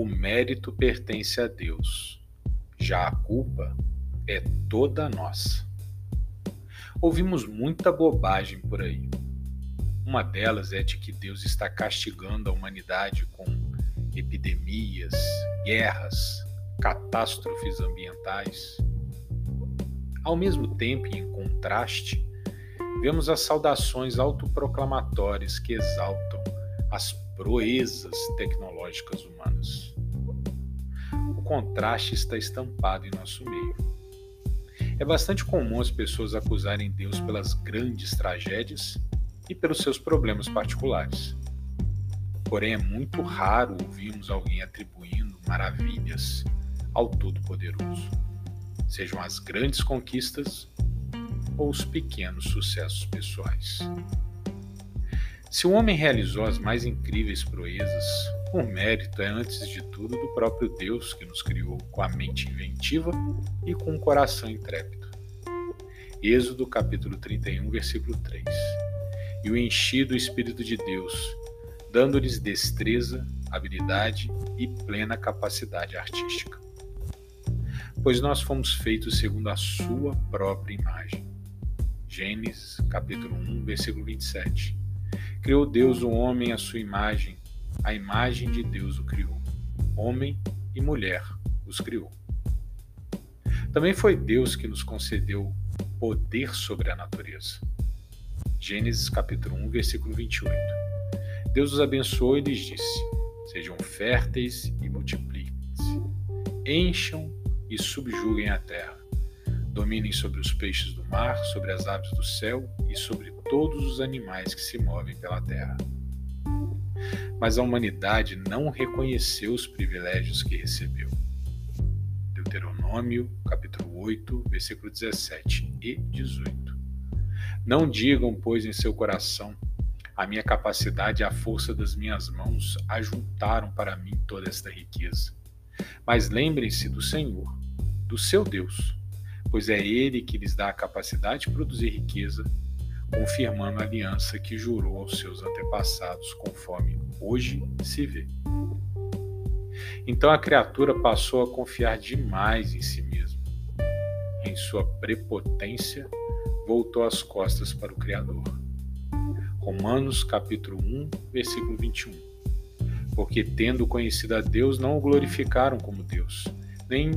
o mérito pertence a Deus, já a culpa é toda nossa. Ouvimos muita bobagem por aí. Uma delas é de que Deus está castigando a humanidade com epidemias, guerras, catástrofes ambientais. Ao mesmo tempo e em contraste, vemos as saudações autoproclamatórias que exaltam as proezas tecnológicas humanas. O contraste está estampado em nosso meio. É bastante comum as pessoas acusarem Deus pelas grandes tragédias e pelos seus problemas particulares. Porém, é muito raro ouvirmos alguém atribuindo maravilhas ao Todo-Poderoso, sejam as grandes conquistas ou os pequenos sucessos pessoais. Se o homem realizou as mais incríveis proezas, o mérito é, antes de tudo, do próprio Deus que nos criou com a mente inventiva e com o coração intrépido. Êxodo capítulo 31, versículo 3. E o enchi do Espírito de Deus, dando-lhes destreza, habilidade e plena capacidade artística. Pois nós fomos feitos segundo a sua própria imagem. Gênesis, capítulo 1, versículo 27. Criou Deus o homem à sua imagem, a imagem de Deus o criou. Homem e mulher os criou. Também foi Deus que nos concedeu poder sobre a natureza. Gênesis capítulo 1, versículo 28. Deus os abençoou e lhes disse: Sejam férteis e multipliquem-se. Encham e subjuguem a terra. Dominem sobre os peixes do mar, sobre as aves do céu e sobre todos os animais que se movem pela terra. Mas a humanidade não reconheceu os privilégios que recebeu. Deuteronômio, capítulo 8, versículo 17 e 18. Não digam, pois, em seu coração: a minha capacidade e a força das minhas mãos ajuntaram para mim toda esta riqueza. Mas lembrem-se do Senhor, do seu Deus, pois é Ele que lhes dá a capacidade de produzir riqueza, confirmando a aliança que jurou aos seus antepassados, conforme hoje se vê. Então a criatura passou a confiar demais em si mesma. Em sua prepotência, voltou as costas para o Criador. Romanos capítulo 1, versículo 21. Porque tendo conhecido a Deus, não o glorificaram como Deus, nem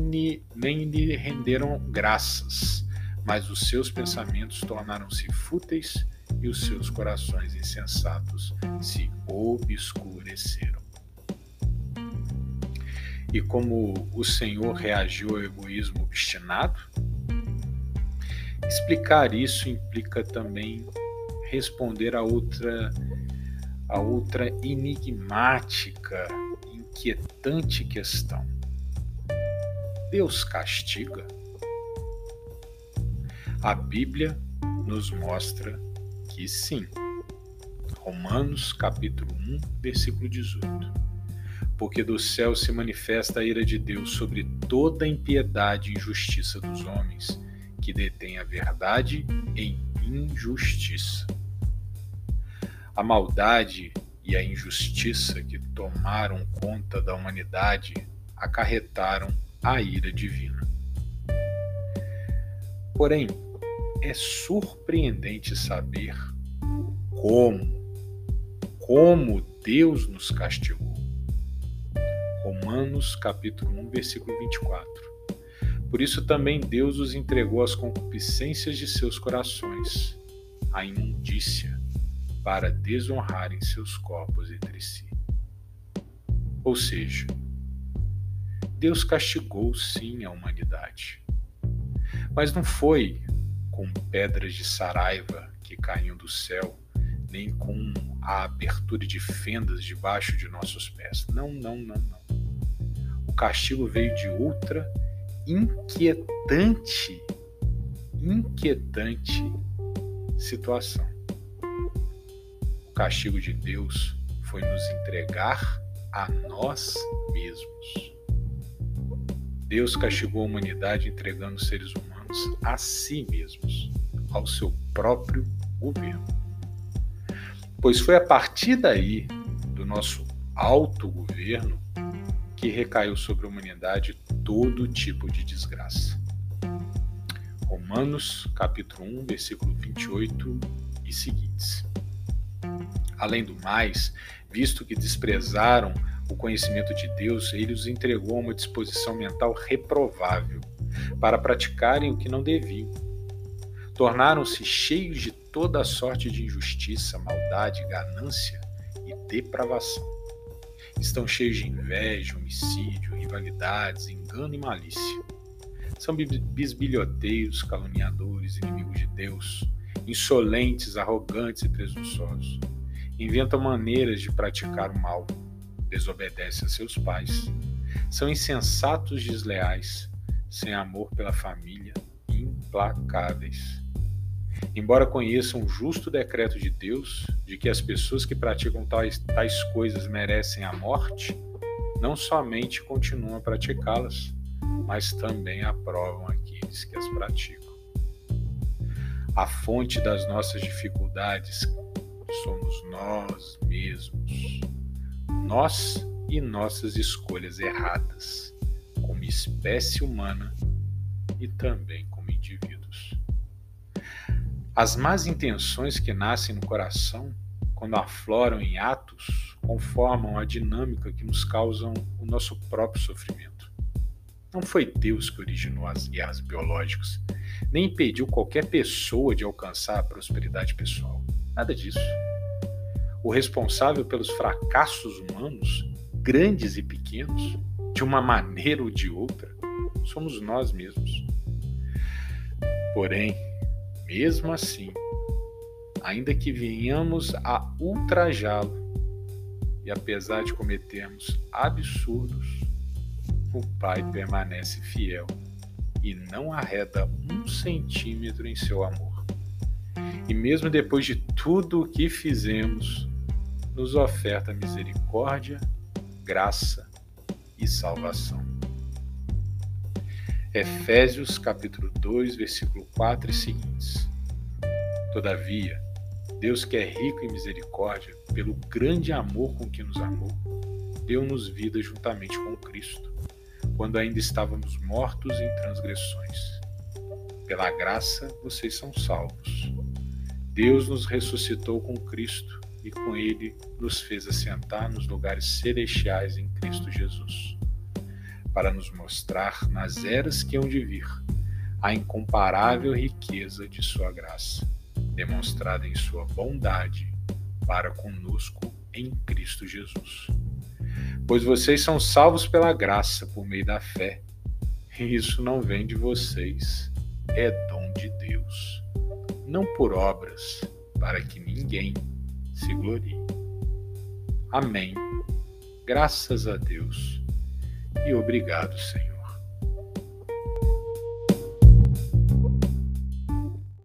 nem lhe renderam graças, mas os seus pensamentos tornaram-se fúteis e os seus corações insensatos se obscureceram. E como o Senhor reagiu ao egoísmo obstinado? Explicar isso implica também responder a outra a outra enigmática, inquietante questão. Deus castiga? A Bíblia nos mostra que sim. Romanos capítulo 1, versículo 18. Porque do céu se manifesta a ira de Deus sobre toda a impiedade e injustiça dos homens, que detêm a verdade em injustiça. A maldade e a injustiça que tomaram conta da humanidade acarretaram a ira divina. Porém, é surpreendente saber como, como Deus nos castigou. Romanos capítulo 1, versículo 24. Por isso também Deus os entregou às concupiscências de seus corações, à imundícia, para desonrarem seus corpos entre si. Ou seja, Deus castigou sim a humanidade. Mas não foi com pedras de saraiva que caíam do céu, nem com a abertura de fendas debaixo de nossos pés. Não, não, não, não. O castigo veio de outra inquietante, inquietante situação. O castigo de Deus foi nos entregar a nós mesmos. Deus castigou a humanidade entregando seres humanos a si mesmos, ao seu próprio governo. Pois foi a partir daí, do nosso autogoverno, que recaiu sobre a humanidade todo tipo de desgraça. Romanos, capítulo 1, versículo 28 e seguintes. Além do mais, visto que desprezaram o conhecimento de Deus, ele os entregou a uma disposição mental reprovável para praticarem o que não deviam. Tornaram-se cheios de toda a sorte de injustiça, maldade, ganância e depravação. Estão cheios de inveja, homicídio, rivalidades, engano e malícia. São bisbilhoteiros, caluniadores, inimigos de Deus, insolentes, arrogantes e presunçosos. Inventam maneiras de praticar o mal, desobedecem a seus pais. São insensatos, desleais, sem amor pela família, implacáveis. Embora conheçam o justo decreto de Deus de que as pessoas que praticam tais, tais coisas merecem a morte, não somente continuam a praticá-las, mas também aprovam aqueles que as praticam. A fonte das nossas dificuldades somos nós mesmos, nós e nossas escolhas erradas espécie humana e também como indivíduos. As más intenções que nascem no coração, quando afloram em atos, conformam a dinâmica que nos causam o nosso próprio sofrimento. Não foi Deus que originou as guerras biológicas, nem impediu qualquer pessoa de alcançar a prosperidade pessoal. Nada disso. O responsável pelos fracassos humanos, grandes e pequenos, de uma maneira ou de outra, somos nós mesmos. Porém, mesmo assim, ainda que venhamos a ultrajá-lo, e apesar de cometermos absurdos, o Pai permanece fiel e não arreda um centímetro em seu amor. E mesmo depois de tudo o que fizemos, nos oferta misericórdia, graça e salvação. Efésios capítulo 2, versículo 4 e seguintes. Todavia, Deus que é rico em misericórdia, pelo grande amor com que nos amou, deu-nos vida juntamente com Cristo, quando ainda estávamos mortos em transgressões. Pela graça vocês são salvos. Deus nos ressuscitou com Cristo e com ele nos fez assentar nos lugares celestiais em Cristo Jesus, para nos mostrar nas eras que hão de vir a incomparável riqueza de Sua graça, demonstrada em Sua bondade para conosco em Cristo Jesus. Pois vocês são salvos pela graça por meio da fé, e isso não vem de vocês, é dom de Deus, não por obras, para que ninguém se glorie. Amém. Graças a Deus e obrigado, Senhor.